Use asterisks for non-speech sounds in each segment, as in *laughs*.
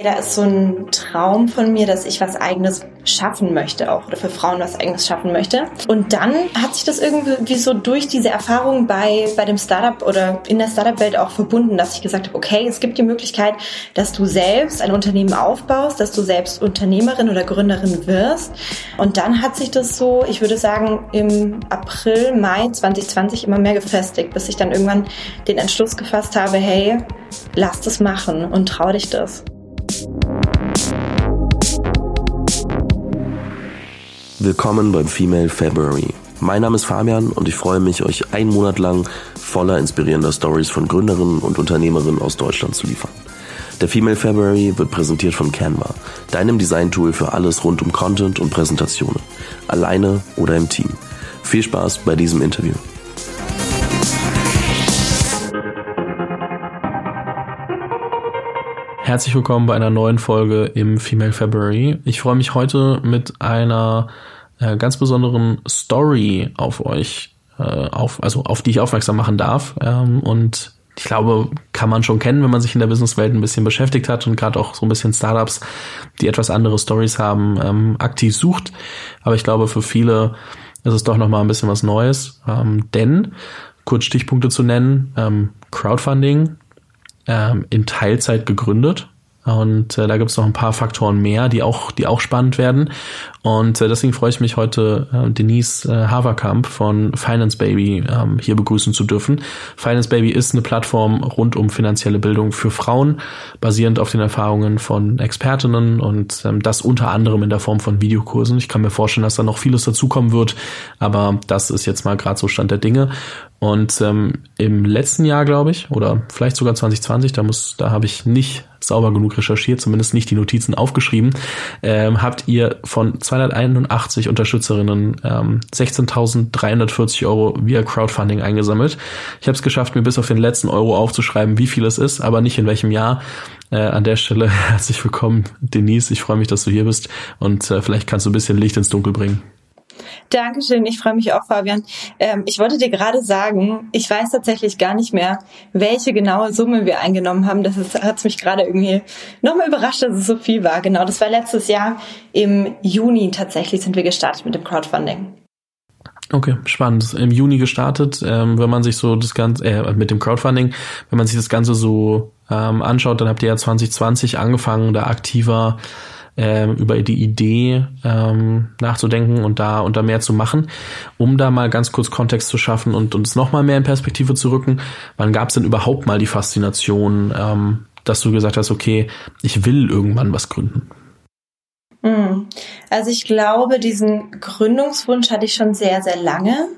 Da ist so ein Traum von mir, dass ich was eigenes schaffen möchte auch oder für Frauen was eigenes schaffen möchte. Und dann hat sich das irgendwie so durch diese Erfahrung bei, bei dem Startup oder in der Startup-Welt auch verbunden, dass ich gesagt habe, okay, es gibt die Möglichkeit, dass du selbst ein Unternehmen aufbaust, dass du selbst Unternehmerin oder Gründerin wirst. Und dann hat sich das so, ich würde sagen, im April, Mai 2020 immer mehr gefestigt, bis ich dann irgendwann den Entschluss gefasst habe, hey, lass das machen und trau dich das. Willkommen beim Female February. Mein Name ist Fabian und ich freue mich, euch einen Monat lang voller inspirierender Stories von Gründerinnen und Unternehmerinnen aus Deutschland zu liefern. Der Female February wird präsentiert von Canva, deinem Design-Tool für alles rund um Content und Präsentationen, alleine oder im Team. Viel Spaß bei diesem Interview. Herzlich willkommen bei einer neuen Folge im Female February. Ich freue mich heute mit einer äh, ganz besonderen Story auf euch, äh, auf, also auf die ich aufmerksam machen darf. Ähm, und ich glaube, kann man schon kennen, wenn man sich in der Businesswelt ein bisschen beschäftigt hat und gerade auch so ein bisschen Startups, die etwas andere Stories haben, ähm, aktiv sucht. Aber ich glaube, für viele ist es doch nochmal ein bisschen was Neues. Ähm, denn, kurz Stichpunkte zu nennen, ähm, Crowdfunding ähm, in Teilzeit gegründet. Und äh, da gibt es noch ein paar Faktoren mehr, die auch, die auch spannend werden. Und äh, deswegen freue ich mich heute, äh, Denise äh, Haverkamp von Finance Baby ähm, hier begrüßen zu dürfen. Finance Baby ist eine Plattform rund um finanzielle Bildung für Frauen, basierend auf den Erfahrungen von Expertinnen und ähm, das unter anderem in der Form von Videokursen. Ich kann mir vorstellen, dass da noch vieles dazukommen wird, aber das ist jetzt mal gerade so Stand der Dinge. Und ähm, im letzten Jahr, glaube ich, oder vielleicht sogar 2020, da muss, da habe ich nicht sauber genug recherchiert, zumindest nicht die Notizen aufgeschrieben, ähm, habt ihr von 281 Unterstützerinnen ähm, 16.340 Euro via Crowdfunding eingesammelt. Ich habe es geschafft, mir bis auf den letzten Euro aufzuschreiben, wie viel es ist, aber nicht in welchem Jahr. Äh, an der Stelle *laughs* herzlich willkommen, Denise. Ich freue mich, dass du hier bist und äh, vielleicht kannst du ein bisschen Licht ins Dunkel bringen. Dankeschön, ich freue mich auch, Fabian. Ähm, ich wollte dir gerade sagen, ich weiß tatsächlich gar nicht mehr, welche genaue Summe wir eingenommen haben. Das hat mich gerade irgendwie nochmal überrascht, dass es so viel war. Genau, das war letztes Jahr im Juni tatsächlich sind wir gestartet mit dem Crowdfunding. Okay, spannend. Im Juni gestartet, ähm, wenn man sich so das Ganze, äh, mit dem Crowdfunding, wenn man sich das Ganze so ähm, anschaut, dann habt ihr ja 2020 angefangen, da aktiver ähm, über die Idee ähm, nachzudenken und da und da mehr zu machen, um da mal ganz kurz Kontext zu schaffen und uns noch mal mehr in Perspektive zu rücken. Wann gab es denn überhaupt mal die Faszination, ähm, dass du gesagt hast, okay, ich will irgendwann was gründen? Hm. Also ich glaube, diesen Gründungswunsch hatte ich schon sehr, sehr lange.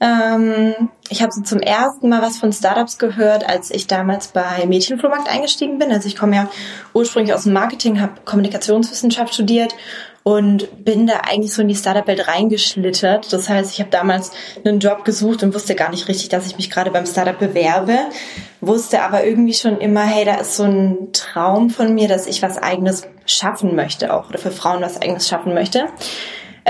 Ähm, ich habe so zum ersten Mal was von Startups gehört, als ich damals bei Mädchenflohmarkt eingestiegen bin. Also ich komme ja ursprünglich aus dem Marketing, habe Kommunikationswissenschaft studiert und bin da eigentlich so in die Startup-Welt reingeschlittert. Das heißt, ich habe damals einen Job gesucht und wusste gar nicht richtig, dass ich mich gerade beim Startup bewerbe. Wusste aber irgendwie schon immer, hey, da ist so ein Traum von mir, dass ich was eigenes schaffen möchte auch oder für Frauen was eigenes schaffen möchte.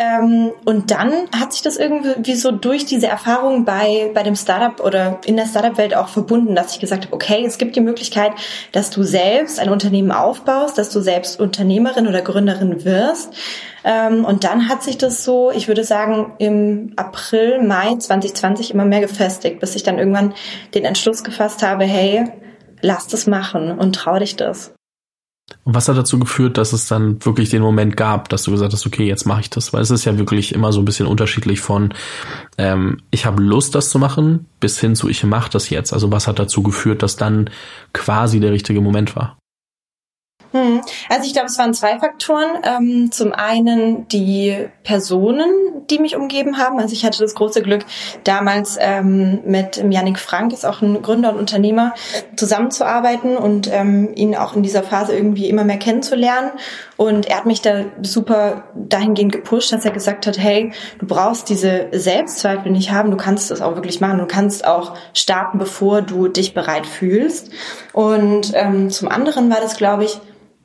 Ähm, und dann hat sich das irgendwie so durch diese Erfahrung bei, bei dem Startup oder in der Startup-Welt auch verbunden, dass ich gesagt habe, okay, es gibt die Möglichkeit, dass du selbst ein Unternehmen aufbaust, dass du selbst Unternehmerin oder Gründerin wirst. Ähm, und dann hat sich das so, ich würde sagen, im April, Mai 2020 immer mehr gefestigt, bis ich dann irgendwann den Entschluss gefasst habe, hey, lass das machen und trau dich das. Und was hat dazu geführt, dass es dann wirklich den Moment gab, dass du gesagt hast, okay, jetzt mache ich das? Weil es ist ja wirklich immer so ein bisschen unterschiedlich von ähm, ich habe Lust, das zu machen, bis hin zu ich mache das jetzt. Also was hat dazu geführt, dass dann quasi der richtige Moment war? Hm. Also ich glaube, es waren zwei Faktoren. Ähm, zum einen die Personen, die mich umgeben haben. Also ich hatte das große Glück, damals ähm, mit Yannick Frank, ist auch ein Gründer und Unternehmer, zusammenzuarbeiten und ähm, ihn auch in dieser Phase irgendwie immer mehr kennenzulernen. Und er hat mich da super dahingehend gepusht, dass er gesagt hat, hey, du brauchst diese Selbstzweifel nicht haben, du kannst das auch wirklich machen, du kannst auch starten, bevor du dich bereit fühlst. Und zum anderen war das, glaube ich,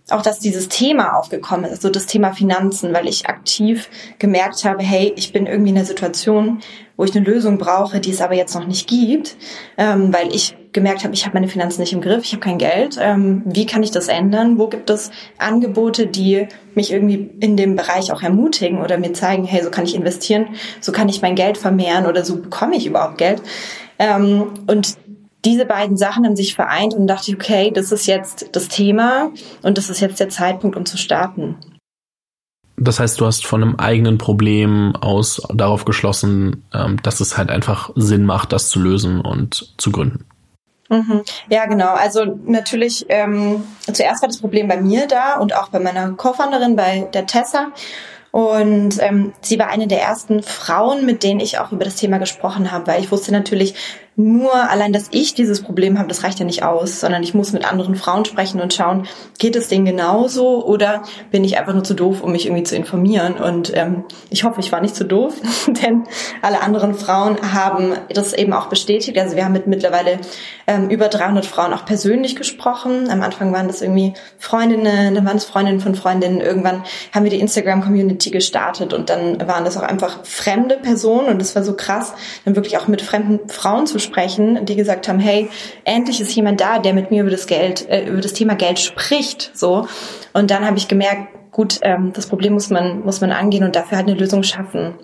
auch, dass dieses Thema aufgekommen ist, also das Thema Finanzen, weil ich aktiv gemerkt habe, hey, ich bin irgendwie in einer Situation, wo ich eine Lösung brauche, die es aber jetzt noch nicht gibt, ähm, weil ich gemerkt habe, ich habe meine Finanzen nicht im Griff, ich habe kein Geld. Ähm, wie kann ich das ändern? Wo gibt es Angebote, die mich irgendwie in dem Bereich auch ermutigen oder mir zeigen, hey, so kann ich investieren, so kann ich mein Geld vermehren oder so bekomme ich überhaupt Geld. Ähm, und diese beiden Sachen haben sich vereint und dachte ich, okay, das ist jetzt das Thema und das ist jetzt der Zeitpunkt, um zu starten. Das heißt, du hast von einem eigenen Problem aus darauf geschlossen, ähm, dass es halt einfach Sinn macht, das zu lösen und zu gründen. Mhm. Ja, genau. Also natürlich, ähm, zuerst war das Problem bei mir da und auch bei meiner Co-Founderin, bei der Tessa. Und ähm, sie war eine der ersten Frauen, mit denen ich auch über das Thema gesprochen habe, weil ich wusste natürlich, nur allein, dass ich dieses Problem habe, das reicht ja nicht aus, sondern ich muss mit anderen Frauen sprechen und schauen, geht es denen genauso oder bin ich einfach nur zu doof, um mich irgendwie zu informieren? Und ähm, ich hoffe, ich war nicht zu doof, *laughs* denn alle anderen Frauen haben das eben auch bestätigt. Also wir haben mit mittlerweile ähm, über 300 Frauen auch persönlich gesprochen. Am Anfang waren das irgendwie Freundinnen, dann waren es Freundinnen von Freundinnen. Irgendwann haben wir die Instagram-Community gestartet und dann waren das auch einfach fremde Personen und es war so krass, dann wirklich auch mit fremden Frauen zu sprechen, die gesagt haben, hey, endlich ist jemand da, der mit mir über das Geld, äh, über das Thema Geld spricht, so. Und dann habe ich gemerkt, gut, ähm, das Problem muss man, muss man angehen und dafür halt eine Lösung schaffen.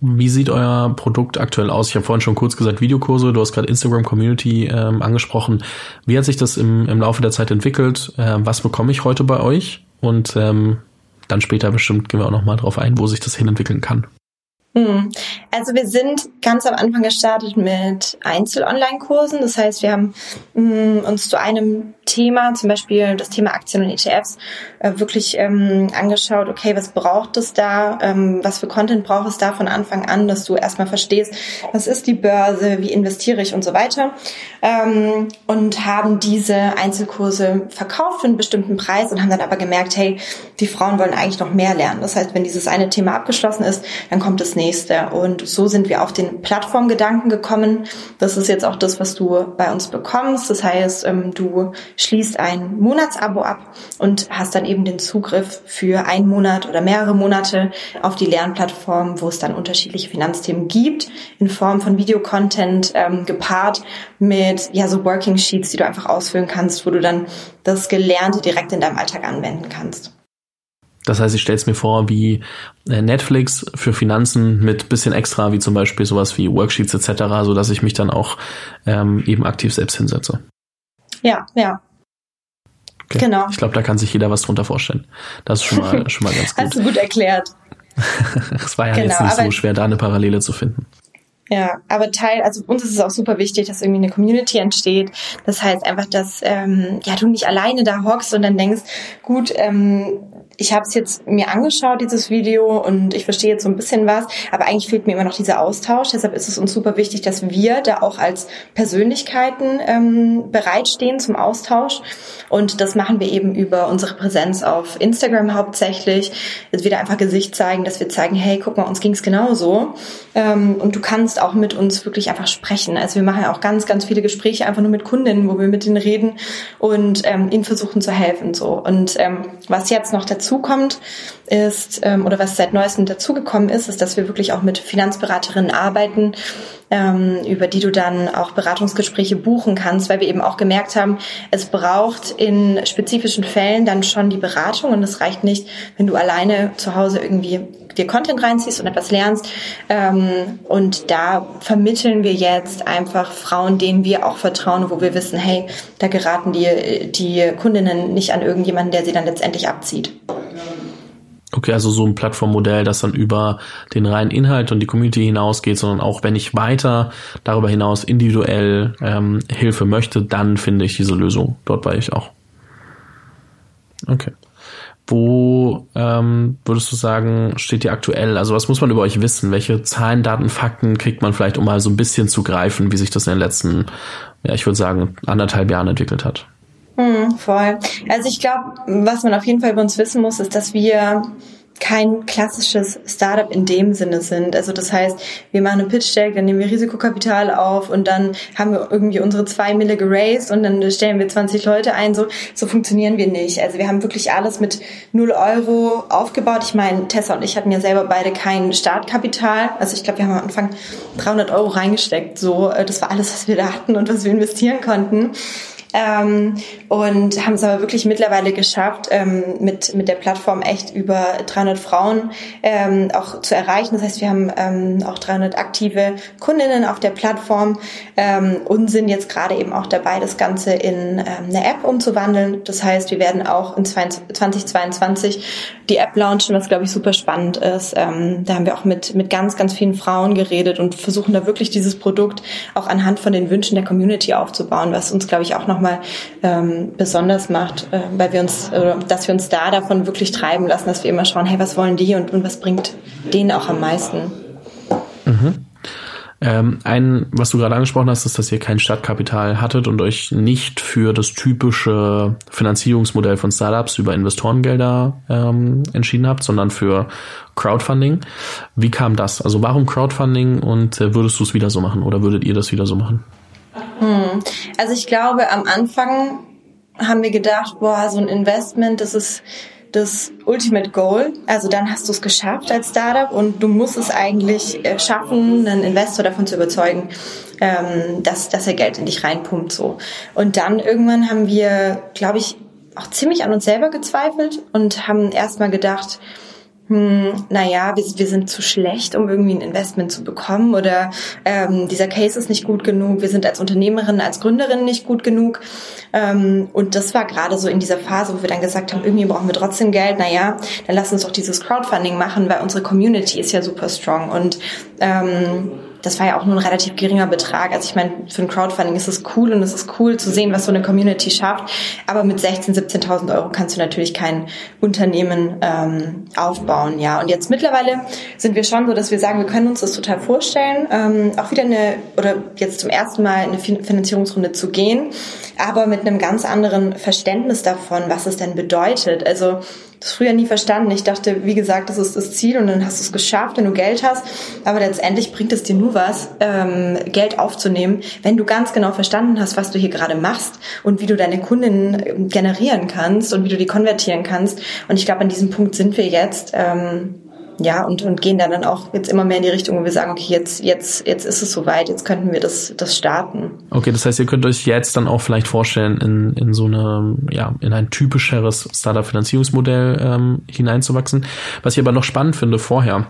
Wie sieht euer Produkt aktuell aus? Ich habe vorhin schon kurz gesagt Videokurse, du hast gerade Instagram Community ähm, angesprochen. Wie hat sich das im, im Laufe der Zeit entwickelt? Äh, was bekomme ich heute bei euch? Und ähm, dann später bestimmt gehen wir auch nochmal drauf ein, wo sich das hinentwickeln kann. Hm. Also wir sind ganz am Anfang gestartet mit Einzel-Online-Kursen. Das heißt, wir haben hm, uns zu einem Thema, zum Beispiel das Thema Aktien und ETFs, äh, wirklich ähm, angeschaut, okay, was braucht es da, ähm, was für Content braucht es da von Anfang an, dass du erstmal verstehst, was ist die Börse, wie investiere ich und so weiter. Ähm, und haben diese Einzelkurse verkauft für einen bestimmten Preis und haben dann aber gemerkt, hey, die Frauen wollen eigentlich noch mehr lernen. Das heißt, wenn dieses eine Thema abgeschlossen ist, dann kommt das nächste. Und so sind wir auf den Plattformgedanken gekommen. Das ist jetzt auch das, was du bei uns bekommst. Das heißt, ähm, du schließt ein Monatsabo ab und hast dann eben den Zugriff für einen Monat oder mehrere Monate auf die Lernplattform, wo es dann unterschiedliche Finanzthemen gibt, in Form von Videocontent ähm, gepaart mit ja so Working Sheets, die du einfach ausfüllen kannst, wo du dann das Gelernte direkt in deinem Alltag anwenden kannst. Das heißt, ich stelle es mir vor wie äh, Netflix für Finanzen mit bisschen extra, wie zum Beispiel sowas wie Worksheets etc., so dass ich mich dann auch ähm, eben aktiv selbst hinsetze. Ja, ja. Okay. Genau. Ich glaube, da kann sich jeder was drunter vorstellen. Das ist schon mal, *laughs* schon mal ganz gut. Hast du gut erklärt. *laughs* Es war ja genau, jetzt nicht so schwer, da eine Parallele zu finden. Ja, aber Teil, also uns ist es auch super wichtig, dass irgendwie eine Community entsteht. Das heißt einfach, dass ähm, ja du nicht alleine da hockst und dann denkst, gut, ähm, ich habe es jetzt mir angeschaut, dieses Video, und ich verstehe jetzt so ein bisschen was, aber eigentlich fehlt mir immer noch dieser Austausch. Deshalb ist es uns super wichtig, dass wir da auch als Persönlichkeiten ähm, bereitstehen zum Austausch. Und das machen wir eben über unsere Präsenz auf Instagram hauptsächlich. Dass wir da einfach Gesicht zeigen, dass wir zeigen, hey, guck mal, uns ging's genauso. Ähm, und du kannst auch mit uns wirklich einfach sprechen. Also wir machen auch ganz, ganz viele Gespräche einfach nur mit Kundinnen, wo wir mit denen reden und ähm, ihnen versuchen zu helfen. So. Und ähm, was jetzt noch dazu dazukommt, ist, ähm, oder was seit neuestem dazugekommen ist, ist, dass wir wirklich auch mit Finanzberaterinnen arbeiten, ähm, über die du dann auch Beratungsgespräche buchen kannst, weil wir eben auch gemerkt haben, es braucht in spezifischen Fällen dann schon die Beratung und es reicht nicht, wenn du alleine zu Hause irgendwie dir Content reinziehst und etwas lernst. Ähm, und da vermitteln wir jetzt einfach Frauen, denen wir auch vertrauen, wo wir wissen, hey, da geraten die, die Kundinnen nicht an irgendjemanden, der sie dann letztendlich abzieht. Okay, also so ein Plattformmodell, das dann über den reinen Inhalt und die Community hinausgeht, sondern auch wenn ich weiter darüber hinaus individuell ähm, Hilfe möchte, dann finde ich diese Lösung dort bei ich auch. Okay. Wo ähm, würdest du sagen, steht ihr aktuell? Also was muss man über euch wissen? Welche Zahlen, Daten, Fakten kriegt man vielleicht, um mal so ein bisschen zu greifen, wie sich das in den letzten, ja, ich würde sagen, anderthalb Jahren entwickelt hat? Hm, voll. Also ich glaube, was man auf jeden Fall über uns wissen muss, ist, dass wir kein klassisches Startup in dem Sinne sind. Also das heißt, wir machen einen Pitch Deck, dann nehmen wir Risikokapital auf und dann haben wir irgendwie unsere zwei Mille geraced und dann stellen wir 20 Leute ein. So, so funktionieren wir nicht. Also wir haben wirklich alles mit null Euro aufgebaut. Ich meine, Tessa und ich hatten ja selber beide kein Startkapital. Also ich glaube, wir haben am Anfang 300 Euro reingesteckt. So, äh, das war alles, was wir da hatten und was wir investieren konnten. Ähm, und haben es aber wirklich mittlerweile geschafft, ähm, mit, mit der Plattform echt über 300 Frauen ähm, auch zu erreichen. Das heißt, wir haben ähm, auch 300 aktive Kundinnen auf der Plattform ähm, und sind jetzt gerade eben auch dabei, das Ganze in ähm, eine App umzuwandeln. Das heißt, wir werden auch in 2022 die App launchen, was glaube ich super spannend ist. Da haben wir auch mit, mit ganz, ganz vielen Frauen geredet und versuchen da wirklich dieses Produkt auch anhand von den Wünschen der Community aufzubauen, was uns glaube ich auch noch nochmal ähm, besonders macht, äh, weil wir uns, äh, dass wir uns da davon wirklich treiben lassen, dass wir immer schauen, hey, was wollen die und, und was bringt denen auch am meisten. Mhm. Ähm, ein, was du gerade angesprochen hast, ist, dass ihr kein Stadtkapital hattet und euch nicht für das typische Finanzierungsmodell von Startups über Investorengelder ähm, entschieden habt, sondern für Crowdfunding. Wie kam das? Also warum Crowdfunding und äh, würdest du es wieder so machen oder würdet ihr das wieder so machen? Hm. Also ich glaube, am Anfang haben wir gedacht, boah, so ein Investment, das ist das Ultimate Goal. Also dann hast du es geschafft als Startup und du musst es eigentlich äh, schaffen, einen Investor davon zu überzeugen, ähm, dass, dass er Geld in dich reinpumpt. So. Und dann irgendwann haben wir, glaube ich, auch ziemlich an uns selber gezweifelt und haben erstmal gedacht, hm, naja, wir, wir sind zu schlecht, um irgendwie ein Investment zu bekommen oder ähm, dieser Case ist nicht gut genug, wir sind als Unternehmerin, als Gründerin nicht gut genug. Ähm, und das war gerade so in dieser Phase, wo wir dann gesagt haben, irgendwie brauchen wir trotzdem Geld, naja, dann lass uns doch dieses Crowdfunding machen, weil unsere Community ist ja super strong und ähm, das war ja auch nur ein relativ geringer Betrag. Also ich meine, für ein Crowdfunding ist es cool und es ist cool zu sehen, was so eine Community schafft. Aber mit 16.000, 17.000 Euro kannst du natürlich kein Unternehmen ähm, aufbauen. Ja, und jetzt mittlerweile sind wir schon so, dass wir sagen, wir können uns das total vorstellen, ähm, auch wieder eine oder jetzt zum ersten Mal eine Finanzierungsrunde zu gehen, aber mit einem ganz anderen Verständnis davon, was es denn bedeutet. Also das früher nie verstanden. Ich dachte, wie gesagt, das ist das Ziel und dann hast du es geschafft, wenn du Geld hast. Aber letztendlich bringt es dir nur was, ähm, Geld aufzunehmen, wenn du ganz genau verstanden hast, was du hier gerade machst und wie du deine Kundinnen ähm, generieren kannst und wie du die konvertieren kannst. Und ich glaube, an diesem Punkt sind wir jetzt. Ähm, ja, und, und gehen dann, auch jetzt immer mehr in die Richtung, wo wir sagen, okay, jetzt, jetzt, jetzt ist es soweit, jetzt könnten wir das, das starten. Okay, das heißt, ihr könnt euch jetzt dann auch vielleicht vorstellen, in, in so eine, ja, in ein typischeres Startup-Finanzierungsmodell ähm, hineinzuwachsen. Was ich aber noch spannend finde vorher,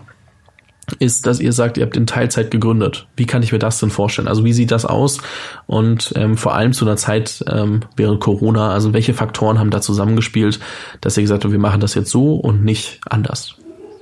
ist, dass ihr sagt, ihr habt in Teilzeit gegründet. Wie kann ich mir das denn vorstellen? Also wie sieht das aus? Und ähm, vor allem zu einer Zeit ähm, während Corona, also welche Faktoren haben da zusammengespielt, dass ihr gesagt habt, wir machen das jetzt so und nicht anders?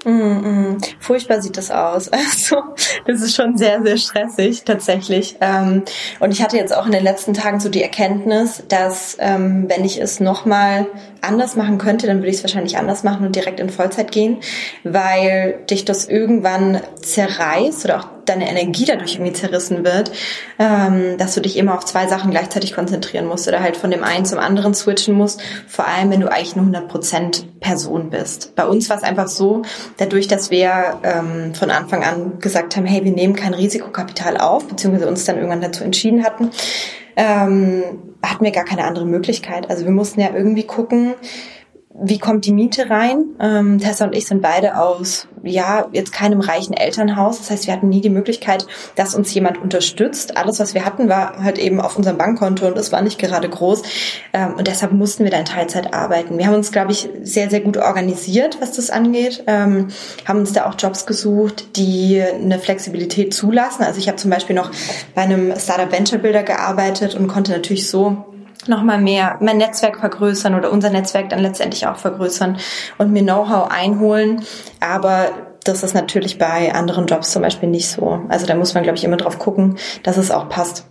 Mm, mm. Furchtbar sieht das aus. *laughs* Also das ist schon sehr, sehr stressig tatsächlich. Ähm, und ich hatte jetzt auch in den letzten Tagen so die Erkenntnis, dass ähm, wenn ich es nochmal anders machen könnte, dann würde ich es wahrscheinlich anders machen und direkt in Vollzeit gehen, weil dich das irgendwann zerreißt oder auch deine Energie dadurch irgendwie zerrissen wird, ähm, dass du dich immer auf zwei Sachen gleichzeitig konzentrieren musst oder halt von dem einen zum anderen switchen musst, vor allem wenn du eigentlich eine 100% Person bist. Bei uns war es einfach so, dadurch, dass wir ähm, von Anfang an gesagt haben, hey, wir nehmen kein Risikokapital auf, beziehungsweise uns dann irgendwann dazu entschieden hatten, ähm, hatten wir gar keine andere Möglichkeit. Also wir mussten ja irgendwie gucken, wie kommt die Miete rein? Ähm, Tessa und ich sind beide aus, ja, jetzt keinem reichen Elternhaus. Das heißt, wir hatten nie die Möglichkeit, dass uns jemand unterstützt. Alles, was wir hatten, war halt eben auf unserem Bankkonto und es war nicht gerade groß. Ähm, und deshalb mussten wir da in Teilzeit arbeiten. Wir haben uns, glaube ich, sehr, sehr gut organisiert, was das angeht. Ähm, haben uns da auch Jobs gesucht, die eine Flexibilität zulassen. Also ich habe zum Beispiel noch bei einem Startup Venture Builder gearbeitet und konnte natürlich so nochmal mehr mein Netzwerk vergrößern oder unser Netzwerk dann letztendlich auch vergrößern und mir Know-how einholen. Aber das ist natürlich bei anderen Jobs zum Beispiel nicht so. Also da muss man, glaube ich, immer drauf gucken, dass es auch passt.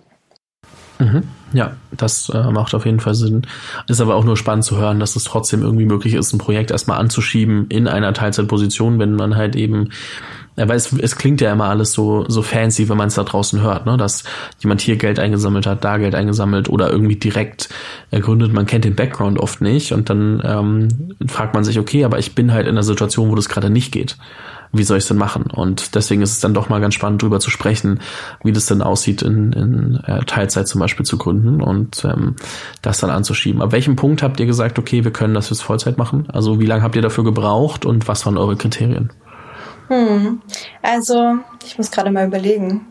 Mhm. Ja, das äh, macht auf jeden Fall Sinn. Ist aber auch nur spannend zu hören, dass es trotzdem irgendwie möglich ist, ein Projekt erstmal anzuschieben in einer Teilzeitposition, wenn man halt eben Aber es, es klingt ja immer alles so, so fancy, wenn man es da draußen hört, ne? dass jemand hier Geld eingesammelt hat, da Geld eingesammelt oder irgendwie direkt ergründet. Man kennt den Background oft nicht und dann ähm, fragt man sich, okay, aber ich bin halt in einer Situation, wo das gerade nicht geht. Wie soll ich es denn machen? Und deswegen ist es dann doch mal ganz spannend, drüber zu sprechen, wie das denn aussieht, in, in äh, Teilzeit zum Beispiel zu gründen und ähm, das dann anzuschieben. Ab welchem Punkt habt ihr gesagt, okay, wir können das fürs Vollzeit machen? Also wie lange habt ihr dafür gebraucht und was waren eure Kriterien? Hm. Also, ich muss gerade mal überlegen.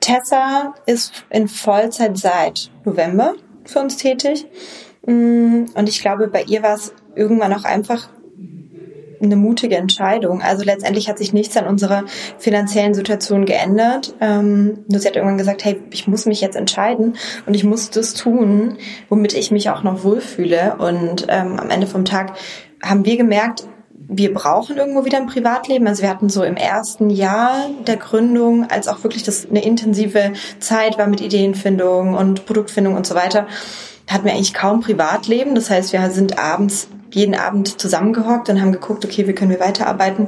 Tessa ist in Vollzeit seit November für uns tätig. Hm, und ich glaube, bei ihr war es irgendwann auch einfach eine mutige Entscheidung. Also letztendlich hat sich nichts an unserer finanziellen Situation geändert. Ähm, nur sie hat irgendwann gesagt, hey, ich muss mich jetzt entscheiden und ich muss das tun, womit ich mich auch noch wohlfühle. Und ähm, am Ende vom Tag haben wir gemerkt, wir brauchen irgendwo wieder ein Privatleben. Also wir hatten so im ersten Jahr der Gründung, als auch wirklich das eine intensive Zeit war mit Ideenfindung und Produktfindung und so weiter, hatten wir eigentlich kaum Privatleben. Das heißt, wir sind abends jeden Abend zusammengehockt und haben geguckt, okay, wie können wir weiterarbeiten.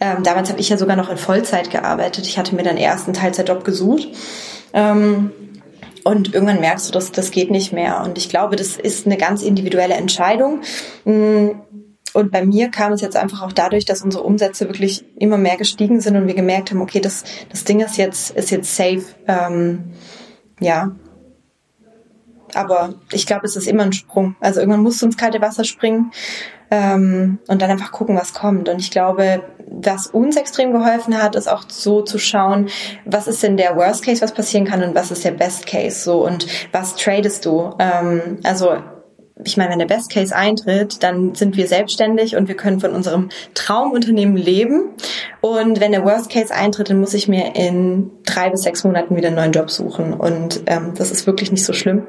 Ähm, damals habe ich ja sogar noch in Vollzeit gearbeitet. Ich hatte mir dann erst einen Teilzeitjob gesucht. Ähm, und irgendwann merkst du, dass das geht nicht mehr. Und ich glaube, das ist eine ganz individuelle Entscheidung. Mm, und bei mir kam es jetzt einfach auch dadurch, dass unsere Umsätze wirklich immer mehr gestiegen sind und wir gemerkt haben, okay, das, das Ding ist jetzt, ist jetzt safe. Ähm, ja. Aber ich glaube, es ist immer ein Sprung. Also irgendwann musst du ins kalte Wasser springen ähm, und dann einfach gucken, was kommt. Und ich glaube, was uns extrem geholfen hat, ist auch so zu schauen, was ist denn der Worst Case, was passieren kann und was ist der Best Case so und was tradest du. Ähm, also ich meine, wenn der Best Case eintritt, dann sind wir selbstständig und wir können von unserem Traumunternehmen leben. Und wenn der Worst Case eintritt, dann muss ich mir in drei bis sechs Monaten wieder einen neuen Job suchen. Und ähm, das ist wirklich nicht so schlimm.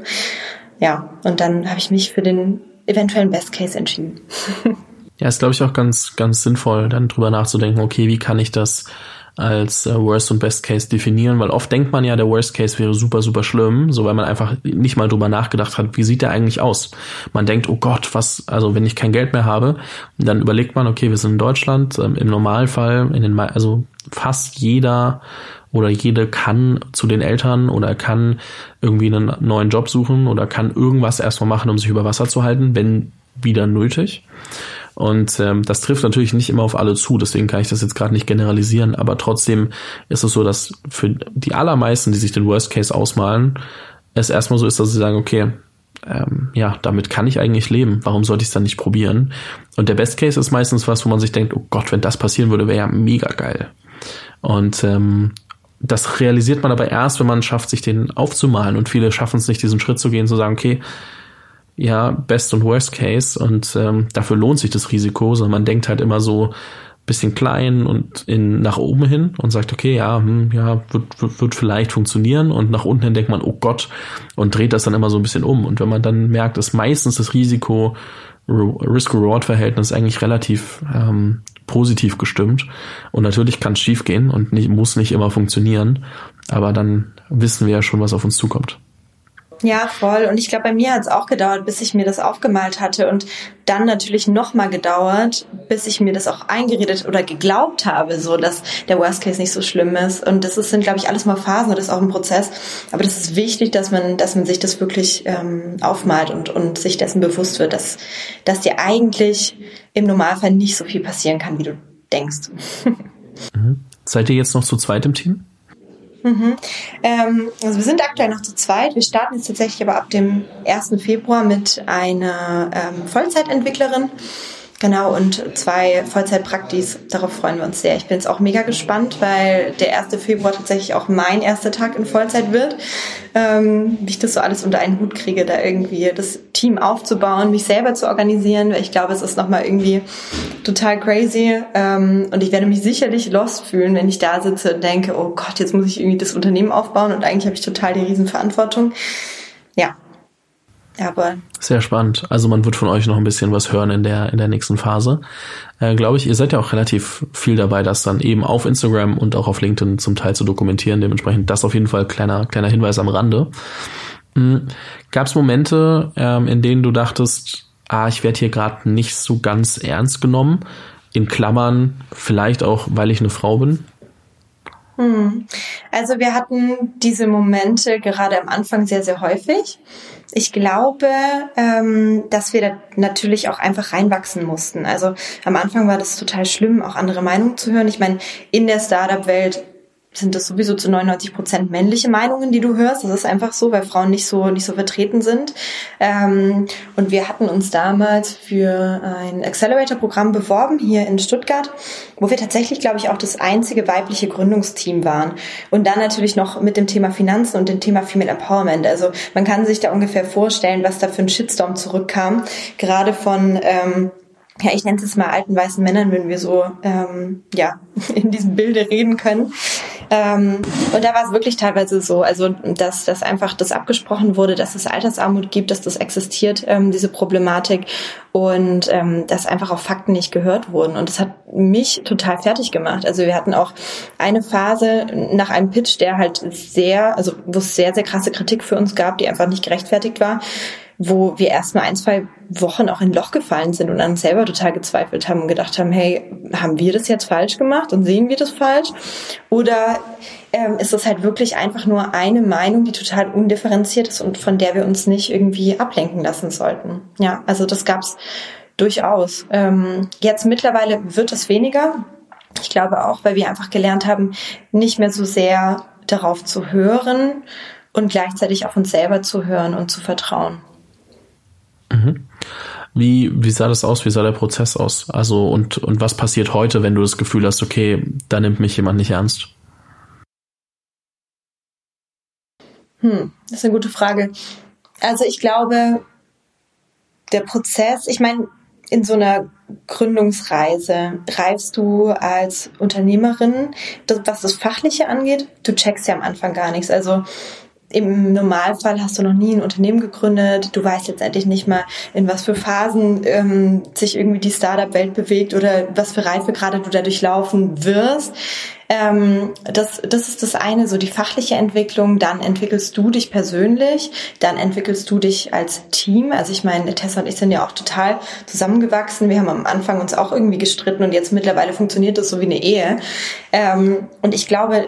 Ja, und dann habe ich mich für den eventuellen Best Case entschieden. *laughs* ja, ist glaube ich auch ganz, ganz sinnvoll, dann drüber nachzudenken, okay, wie kann ich das als äh, Worst und Best Case definieren, weil oft denkt man ja, der Worst Case wäre super, super schlimm, so weil man einfach nicht mal drüber nachgedacht hat, wie sieht der eigentlich aus. Man denkt, oh Gott, was, also wenn ich kein Geld mehr habe, dann überlegt man, okay, wir sind in Deutschland, ähm, im Normalfall, in den, also fast jeder oder jede kann zu den Eltern oder kann irgendwie einen neuen Job suchen oder kann irgendwas erstmal machen, um sich über Wasser zu halten, wenn wieder nötig. Und ähm, das trifft natürlich nicht immer auf alle zu, deswegen kann ich das jetzt gerade nicht generalisieren, aber trotzdem ist es so, dass für die allermeisten, die sich den Worst Case ausmalen, es erstmal so ist, dass sie sagen, okay, ähm, ja, damit kann ich eigentlich leben. Warum sollte ich es dann nicht probieren? Und der Best Case ist meistens was, wo man sich denkt, oh Gott, wenn das passieren würde, wäre ja mega geil. Und ähm, das realisiert man aber erst, wenn man schafft, sich den aufzumalen. Und viele schaffen es nicht, diesen Schritt zu gehen, zu sagen, okay, ja, Best und Worst Case und ähm, dafür lohnt sich das Risiko, sondern man denkt halt immer so bisschen klein und in nach oben hin und sagt, okay, ja, hm, ja, wird, wird, wird vielleicht funktionieren und nach unten hin denkt man, oh Gott, und dreht das dann immer so ein bisschen um. Und wenn man dann merkt, dass meistens das Risiko Risk-Reward-Verhältnis eigentlich relativ ähm, positiv gestimmt. Und natürlich kann es schiefgehen und nicht, muss nicht immer funktionieren, aber dann wissen wir ja schon, was auf uns zukommt. Ja, voll. Und ich glaube, bei mir hat es auch gedauert, bis ich mir das aufgemalt hatte und dann natürlich nochmal gedauert, bis ich mir das auch eingeredet oder geglaubt habe, so dass der Worst Case nicht so schlimm ist. Und das ist, sind, glaube ich, alles mal Phasen, das ist auch ein Prozess. Aber das ist wichtig, dass man, dass man sich das wirklich ähm, aufmalt und, und sich dessen bewusst wird, dass, dass dir eigentlich im Normalfall nicht so viel passieren kann, wie du denkst. *laughs* Mhm. Seid ihr jetzt noch zu zweit im Team? Mhm. Ähm, also wir sind aktuell noch zu zweit. Wir starten jetzt tatsächlich aber ab dem 1. Februar mit einer ähm, Vollzeitentwicklerin. Genau, und zwei Vollzeitpraktis. Darauf freuen wir uns sehr. Ich bin jetzt auch mega gespannt, weil der 1. Februar tatsächlich auch mein erster Tag in Vollzeit wird. Ähm, wie ich das so alles unter einen Hut kriege, da irgendwie das Team aufzubauen, mich selber zu organisieren, weil ich glaube, es ist nochmal irgendwie total crazy. Ähm, und ich werde mich sicherlich lost fühlen, wenn ich da sitze und denke, oh Gott, jetzt muss ich irgendwie das Unternehmen aufbauen und eigentlich habe ich total die Riesenverantwortung. Ja, aber sehr spannend. Also man wird von euch noch ein bisschen was hören in der in der nächsten Phase. Äh, Glaube ich, ihr seid ja auch relativ viel dabei, das dann eben auf Instagram und auch auf LinkedIn zum Teil zu dokumentieren. Dementsprechend das auf jeden Fall kleiner kleiner Hinweis am Rande. Mhm. Gab es Momente, ähm, in denen du dachtest, ah, ich werde hier gerade nicht so ganz ernst genommen, in Klammern, vielleicht auch, weil ich eine Frau bin? Hm. Also wir hatten diese Momente gerade am Anfang sehr, sehr häufig. Ich glaube, ähm, dass wir da natürlich auch einfach reinwachsen mussten. Also am Anfang war das total schlimm, auch andere Meinungen zu hören. Ich meine, in der Startup-Welt sind das sowieso zu 99 Prozent männliche Meinungen, die du hörst. Das ist einfach so, weil Frauen nicht so nicht so vertreten sind. Ähm, und wir hatten uns damals für ein Accelerator-Programm beworben hier in Stuttgart, wo wir tatsächlich, glaube ich, auch das einzige weibliche Gründungsteam waren. Und dann natürlich noch mit dem Thema Finanzen und dem Thema Female Empowerment. Also man kann sich da ungefähr vorstellen, was da für ein Shitstorm zurückkam, gerade von ähm, ja, ich nenne es mal alten weißen Männern, wenn wir so ähm, ja *laughs* in diesem Bilde reden können. Ähm, und da war es wirklich teilweise so, also dass, dass einfach das abgesprochen wurde, dass es Altersarmut gibt, dass das existiert, ähm, diese Problematik und ähm, dass einfach auch Fakten nicht gehört wurden. Und das hat mich total fertig gemacht. Also wir hatten auch eine Phase nach einem Pitch, der halt sehr, also wo es sehr, sehr krasse Kritik für uns gab, die einfach nicht gerechtfertigt war wo wir erstmal ein, zwei Wochen auch in Loch gefallen sind und an selber total gezweifelt haben und gedacht haben, hey, haben wir das jetzt falsch gemacht und sehen wir das falsch? Oder ähm, ist das halt wirklich einfach nur eine Meinung, die total undifferenziert ist und von der wir uns nicht irgendwie ablenken lassen sollten? Ja, also das gab's durchaus. Ähm, jetzt mittlerweile wird es weniger. Ich glaube auch, weil wir einfach gelernt haben, nicht mehr so sehr darauf zu hören und gleichzeitig auf uns selber zu hören und zu vertrauen. Mhm. Wie, wie sah das aus? Wie sah der Prozess aus? Also, und, und was passiert heute, wenn du das Gefühl hast, okay, da nimmt mich jemand nicht ernst? Hm, das ist eine gute Frage. Also, ich glaube, der Prozess, ich meine, in so einer Gründungsreise reifst du als Unternehmerin, das, was das Fachliche angeht, du checkst ja am Anfang gar nichts. Also im Normalfall hast du noch nie ein Unternehmen gegründet, du weißt letztendlich nicht mal, in was für Phasen ähm, sich irgendwie die Startup-Welt bewegt oder was für Reife gerade du da durchlaufen wirst. Ähm, das, das ist das eine, so die fachliche Entwicklung. Dann entwickelst du dich persönlich, dann entwickelst du dich als Team. Also ich meine, Tessa und ich sind ja auch total zusammengewachsen. Wir haben am Anfang uns auch irgendwie gestritten und jetzt mittlerweile funktioniert das so wie eine Ehe. Ähm, und ich glaube,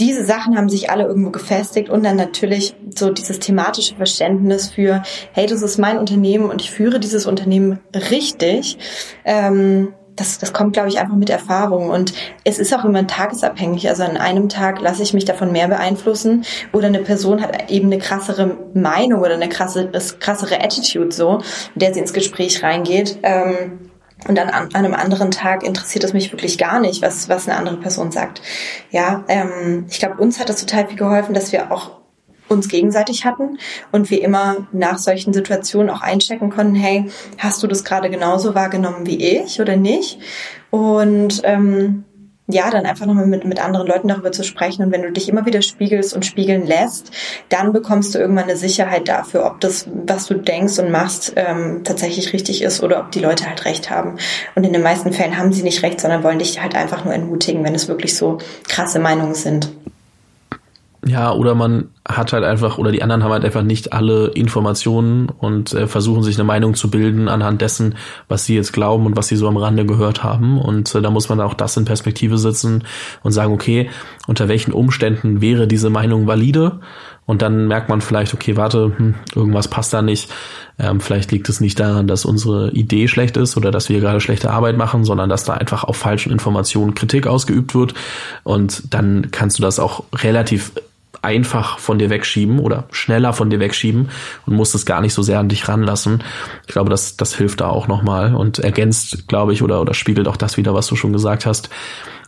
diese Sachen haben sich alle irgendwo gefestigt und dann natürlich so dieses thematische Verständnis für, hey, das ist mein Unternehmen und ich führe dieses Unternehmen richtig. Ähm, das, das kommt, glaube ich, einfach mit Erfahrung. Und es ist auch immer tagesabhängig. Also an einem Tag lasse ich mich davon mehr beeinflussen oder eine Person hat eben eine krassere Meinung oder eine krasse, krassere Attitude so, in der sie ins Gespräch reingeht. Ähm, und dann an, einem anderen Tag interessiert es mich wirklich gar nicht, was, was eine andere Person sagt. Ja, ähm, ich glaube, uns hat das total viel geholfen, dass wir auch uns gegenseitig hatten und wir immer nach solchen Situationen auch einchecken konnten, hey, hast du das gerade genauso wahrgenommen wie ich oder nicht? Und ähm, ja, dann einfach nochmal mit, mit anderen Leuten darüber zu sprechen. Und wenn du dich immer wieder spiegelst und spiegeln lässt, dann bekommst du irgendwann eine Sicherheit dafür, ob das, was du denkst und machst, ähm, tatsächlich richtig ist oder ob die Leute halt recht haben. Und in den meisten Fällen haben sie nicht recht, sondern wollen dich halt einfach nur entmutigen, wenn es wirklich so krasse Meinungen sind. Ja, oder man hat halt einfach, oder die anderen haben halt einfach nicht alle Informationen und äh, versuchen sich eine Meinung zu bilden anhand dessen, was sie jetzt glauben und was sie so am Rande gehört haben. Und äh, da muss man auch das in Perspektive setzen und sagen, okay, unter welchen Umständen wäre diese Meinung valide? Und dann merkt man vielleicht, okay, warte, hm, irgendwas passt da nicht. Ähm, vielleicht liegt es nicht daran, dass unsere Idee schlecht ist oder dass wir gerade schlechte Arbeit machen, sondern dass da einfach auf falschen Informationen Kritik ausgeübt wird. Und dann kannst du das auch relativ einfach von dir wegschieben oder schneller von dir wegschieben und musst es gar nicht so sehr an dich ranlassen. Ich glaube, das, das hilft da auch nochmal und ergänzt, glaube ich, oder, oder spiegelt auch das wieder, was du schon gesagt hast.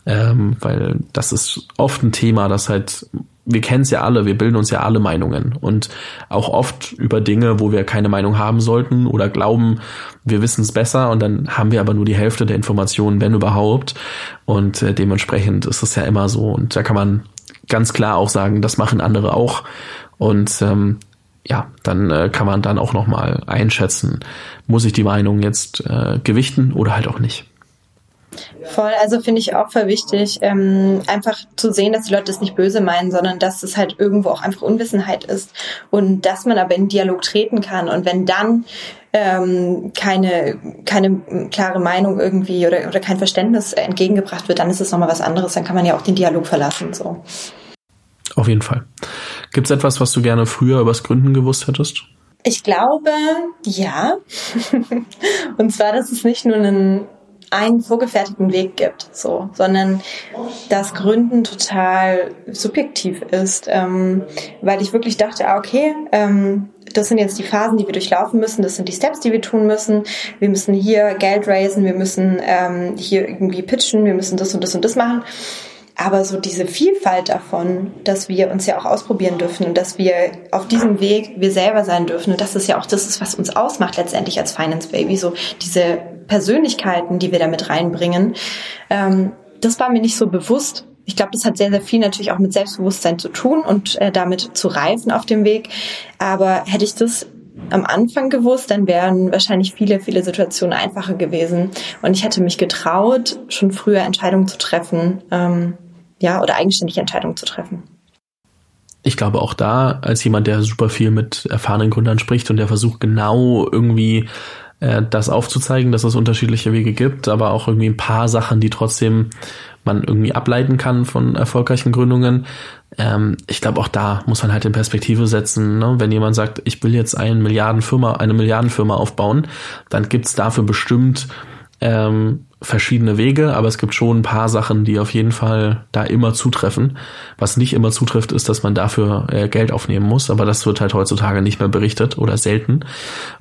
Ähm, weil das ist oft ein Thema, das halt, wir kennen es ja alle, wir bilden uns ja alle Meinungen und auch oft über Dinge, wo wir keine Meinung haben sollten oder glauben, wir wissen es besser und dann haben wir aber nur die Hälfte der Informationen, wenn überhaupt. Und äh, dementsprechend ist es ja immer so und da kann man ganz klar auch sagen, das machen andere auch. Und ähm, ja, dann äh, kann man dann auch nochmal einschätzen, muss ich die Meinung jetzt äh, gewichten oder halt auch nicht. Voll, also finde ich auch voll wichtig, ähm, einfach zu sehen, dass die Leute es nicht böse meinen, sondern dass es halt irgendwo auch einfach Unwissenheit ist und dass man aber in Dialog treten kann und wenn dann ähm, keine keine klare Meinung irgendwie oder oder kein Verständnis entgegengebracht wird, dann ist es nochmal was anderes, dann kann man ja auch den Dialog verlassen so. Auf jeden Fall. Gibt es etwas, was du gerne früher übers Gründen gewusst hättest? Ich glaube, ja. *laughs* und zwar, dass es nicht nur einen einen vorgefertigten Weg gibt, so, sondern das Gründen total subjektiv ist, ähm, weil ich wirklich dachte, ah, okay, ähm, das sind jetzt die Phasen, die wir durchlaufen müssen, das sind die Steps, die wir tun müssen. Wir müssen hier Geld raisen, wir müssen ähm, hier irgendwie pitchen, wir müssen das und das und das machen. Aber so diese Vielfalt davon, dass wir uns ja auch ausprobieren dürfen und dass wir auf diesem Weg wir selber sein dürfen. Und das ist ja auch das, ist, was uns ausmacht letztendlich als Finance Baby. So diese Persönlichkeiten, die wir damit reinbringen. Ähm, das war mir nicht so bewusst. Ich glaube, das hat sehr, sehr viel natürlich auch mit Selbstbewusstsein zu tun und äh, damit zu reifen auf dem Weg. Aber hätte ich das am Anfang gewusst, dann wären wahrscheinlich viele, viele Situationen einfacher gewesen. Und ich hätte mich getraut, schon früher Entscheidungen zu treffen, ähm, ja, oder eigenständig Entscheidungen zu treffen. Ich glaube auch da, als jemand, der super viel mit erfahrenen Gründern spricht und der versucht genau irgendwie äh, das aufzuzeigen, dass es unterschiedliche Wege gibt, aber auch irgendwie ein paar Sachen, die trotzdem man irgendwie ableiten kann von erfolgreichen Gründungen. Ähm, ich glaube, auch da muss man halt in Perspektive setzen. Ne? Wenn jemand sagt, ich will jetzt eine Milliardenfirma, eine Milliardenfirma aufbauen, dann gibt's dafür bestimmt ähm, verschiedene Wege, aber es gibt schon ein paar Sachen, die auf jeden Fall da immer zutreffen. Was nicht immer zutrifft, ist, dass man dafür äh, Geld aufnehmen muss, aber das wird halt heutzutage nicht mehr berichtet oder selten.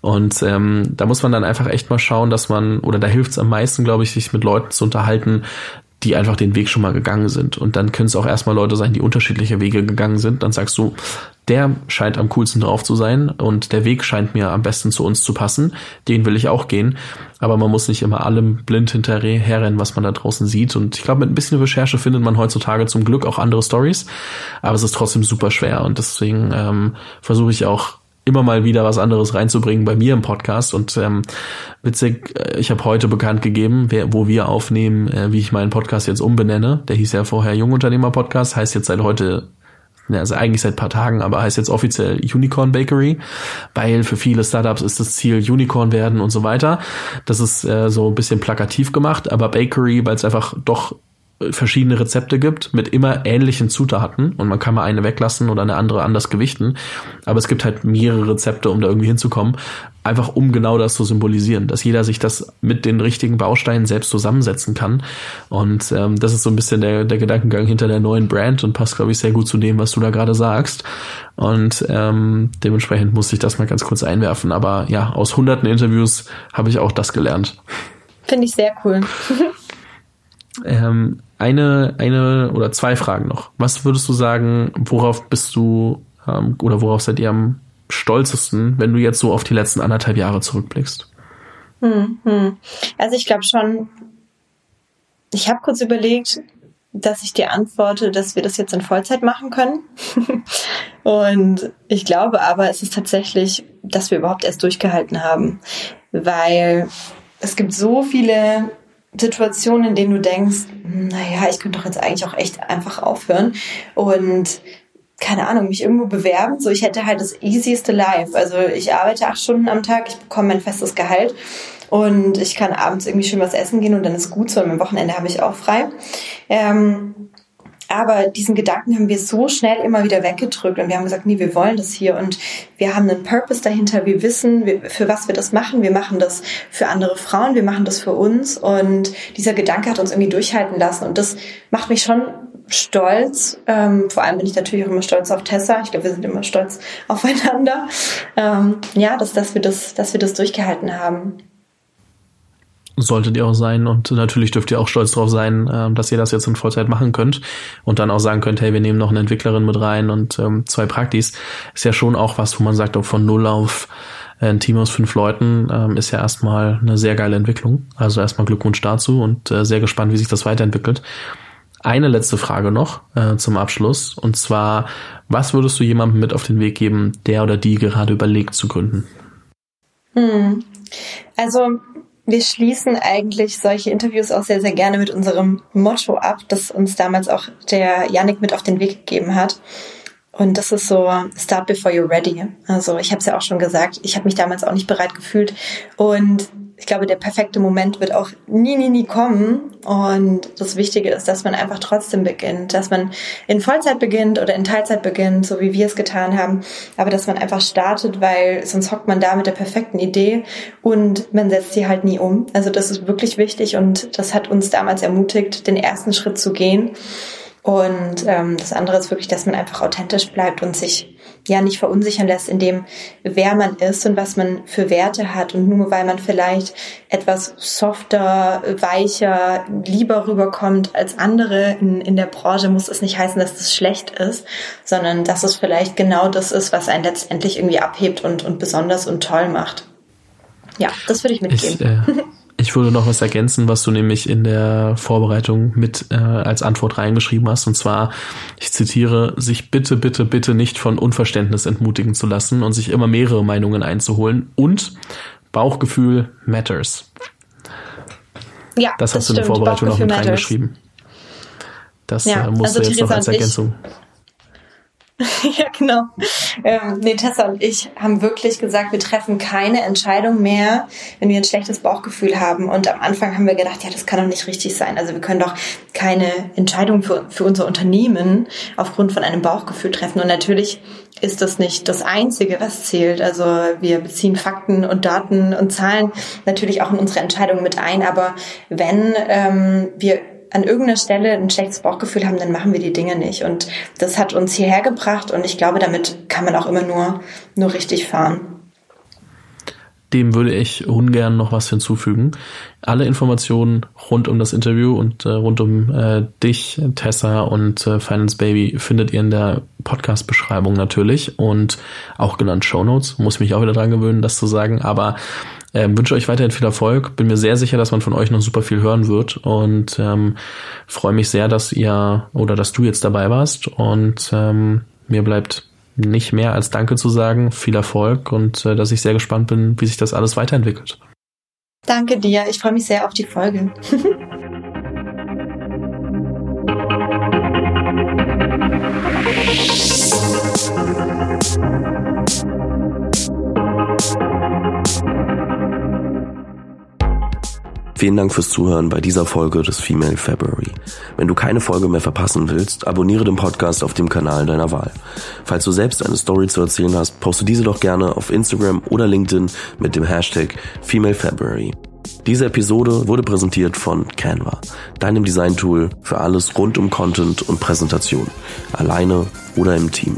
Und ähm, da muss man dann einfach echt mal schauen, dass man, oder da hilft es am meisten, glaube ich, sich mit Leuten zu unterhalten, die einfach den Weg schon mal gegangen sind. Und dann können es auch erstmal Leute sein, die unterschiedliche Wege gegangen sind. Dann sagst du, der scheint am coolsten drauf zu sein und der Weg scheint mir am besten zu uns zu passen. Den will ich auch gehen. Aber man muss nicht immer allem blind hinterherrennen, was man da draußen sieht. Und ich glaube, mit ein bisschen Recherche findet man heutzutage zum Glück auch andere Stories. Aber es ist trotzdem super schwer. Und deswegen ähm, versuche ich auch immer mal wieder was anderes reinzubringen bei mir im Podcast. Und ähm, witzig, äh, ich habe heute bekannt gegeben, wer, wo wir aufnehmen, äh, wie ich meinen Podcast jetzt umbenenne. Der hieß ja vorher Jungunternehmer Podcast, heißt jetzt seit heute also eigentlich seit paar Tagen, aber heißt jetzt offiziell Unicorn Bakery, weil für viele Startups ist das Ziel Unicorn werden und so weiter. Das ist äh, so ein bisschen plakativ gemacht, aber Bakery, weil es einfach doch verschiedene Rezepte gibt mit immer ähnlichen Zutaten und man kann mal eine weglassen oder eine andere anders gewichten. Aber es gibt halt mehrere Rezepte, um da irgendwie hinzukommen. Einfach um genau das zu symbolisieren, dass jeder sich das mit den richtigen Bausteinen selbst zusammensetzen kann. Und ähm, das ist so ein bisschen der, der Gedankengang hinter der neuen Brand und passt, glaube ich, sehr gut zu dem, was du da gerade sagst. Und ähm, dementsprechend musste ich das mal ganz kurz einwerfen. Aber ja, aus hunderten Interviews habe ich auch das gelernt. Finde ich sehr cool. *laughs* ähm, eine, eine oder zwei Fragen noch. Was würdest du sagen, worauf bist du ähm, oder worauf seid ihr am stolzesten, wenn du jetzt so auf die letzten anderthalb Jahre zurückblickst? Hm, hm. Also ich glaube schon, ich habe kurz überlegt, dass ich dir antworte, dass wir das jetzt in Vollzeit machen können. *laughs* und ich glaube aber, es ist tatsächlich, dass wir überhaupt erst durchgehalten haben, weil es gibt so viele Situationen, in denen du denkst, naja, ich könnte doch jetzt eigentlich auch echt einfach aufhören und keine Ahnung, mich irgendwo bewerben. So, ich hätte halt das easieste Life. Also ich arbeite acht Stunden am Tag, ich bekomme mein festes Gehalt und ich kann abends irgendwie schön was essen gehen und dann ist gut so. Und am Wochenende habe ich auch frei. Ähm, aber diesen Gedanken haben wir so schnell immer wieder weggedrückt und wir haben gesagt, nee, wir wollen das hier und wir haben einen Purpose dahinter. Wir wissen, für was wir das machen. Wir machen das für andere Frauen, wir machen das für uns und dieser Gedanke hat uns irgendwie durchhalten lassen und das macht mich schon stolz. Ähm, vor allem bin ich natürlich auch immer stolz auf Tessa. Ich glaube, wir sind immer stolz aufeinander. Ähm, ja, dass, dass wir das, dass wir das durchgehalten haben solltet ihr auch sein und natürlich dürft ihr auch stolz drauf sein, äh, dass ihr das jetzt in Vollzeit machen könnt und dann auch sagen könnt, hey, wir nehmen noch eine Entwicklerin mit rein und ähm, zwei Praktis. Ist ja schon auch was, wo man sagt, auch von null auf äh, ein Team aus fünf Leuten ähm, ist ja erstmal eine sehr geile Entwicklung. Also erstmal Glückwunsch dazu und äh, sehr gespannt, wie sich das weiterentwickelt. Eine letzte Frage noch äh, zum Abschluss und zwar, was würdest du jemandem mit auf den Weg geben, der oder die gerade überlegt zu gründen? Hm. Also wir schließen eigentlich solche Interviews auch sehr, sehr gerne mit unserem Motto ab, das uns damals auch der Yannick mit auf den Weg gegeben hat. Und das ist so, start before you're ready. Also ich habe es ja auch schon gesagt, ich habe mich damals auch nicht bereit gefühlt. Und ich glaube, der perfekte Moment wird auch nie, nie, nie kommen. Und das Wichtige ist, dass man einfach trotzdem beginnt, dass man in Vollzeit beginnt oder in Teilzeit beginnt, so wie wir es getan haben. Aber dass man einfach startet, weil sonst hockt man da mit der perfekten Idee und man setzt sie halt nie um. Also das ist wirklich wichtig und das hat uns damals ermutigt, den ersten Schritt zu gehen. Und ähm, das andere ist wirklich, dass man einfach authentisch bleibt und sich ja nicht verunsichern lässt in dem, wer man ist und was man für Werte hat. Und nur weil man vielleicht etwas softer, weicher, lieber rüberkommt als andere in, in der Branche, muss es nicht heißen, dass das schlecht ist, sondern dass es vielleicht genau das ist, was einen letztendlich irgendwie abhebt und, und besonders und toll macht. Ja, das würde ich mitgeben. Ich, äh *laughs* Ich würde noch was ergänzen, was du nämlich in der Vorbereitung mit äh, als Antwort reingeschrieben hast. Und zwar, ich zitiere, sich bitte, bitte, bitte nicht von Unverständnis entmutigen zu lassen und sich immer mehrere Meinungen einzuholen. Und Bauchgefühl matters. Ja, das, das hast du in der Vorbereitung noch mit matters. reingeschrieben. Das ja, äh, musst also du jetzt noch als Ergänzung. Ich *laughs* ja, genau. Ähm, nee, Tessa und ich haben wirklich gesagt, wir treffen keine Entscheidung mehr, wenn wir ein schlechtes Bauchgefühl haben. Und am Anfang haben wir gedacht, ja, das kann doch nicht richtig sein. Also wir können doch keine Entscheidung für, für unser Unternehmen aufgrund von einem Bauchgefühl treffen. Und natürlich ist das nicht das Einzige, was zählt. Also wir beziehen Fakten und Daten und Zahlen natürlich auch in unsere Entscheidungen mit ein. Aber wenn ähm, wir an irgendeiner Stelle ein schlechtes Bauchgefühl haben, dann machen wir die Dinge nicht. Und das hat uns hierher gebracht und ich glaube, damit kann man auch immer nur, nur richtig fahren. Dem würde ich ungern noch was hinzufügen. Alle Informationen rund um das Interview und äh, rund um äh, dich, Tessa und äh, Finance Baby findet ihr in der Podcast-Beschreibung natürlich und auch genannt Show Notes. Muss mich auch wieder dran gewöhnen, das zu sagen. Aber ähm, wünsche euch weiterhin viel Erfolg. Bin mir sehr sicher, dass man von euch noch super viel hören wird und ähm, freue mich sehr, dass ihr oder dass du jetzt dabei warst. Und ähm, mir bleibt nicht mehr als Danke zu sagen. Viel Erfolg und äh, dass ich sehr gespannt bin, wie sich das alles weiterentwickelt. Danke dir. Ich freue mich sehr auf die Folge. *laughs* Vielen Dank fürs Zuhören bei dieser Folge des Female February. Wenn du keine Folge mehr verpassen willst, abonniere den Podcast auf dem Kanal deiner Wahl. Falls du selbst eine Story zu erzählen hast, poste diese doch gerne auf Instagram oder LinkedIn mit dem Hashtag Female February. Diese Episode wurde präsentiert von Canva, deinem Design-Tool für alles rund um Content und Präsentation, alleine oder im Team.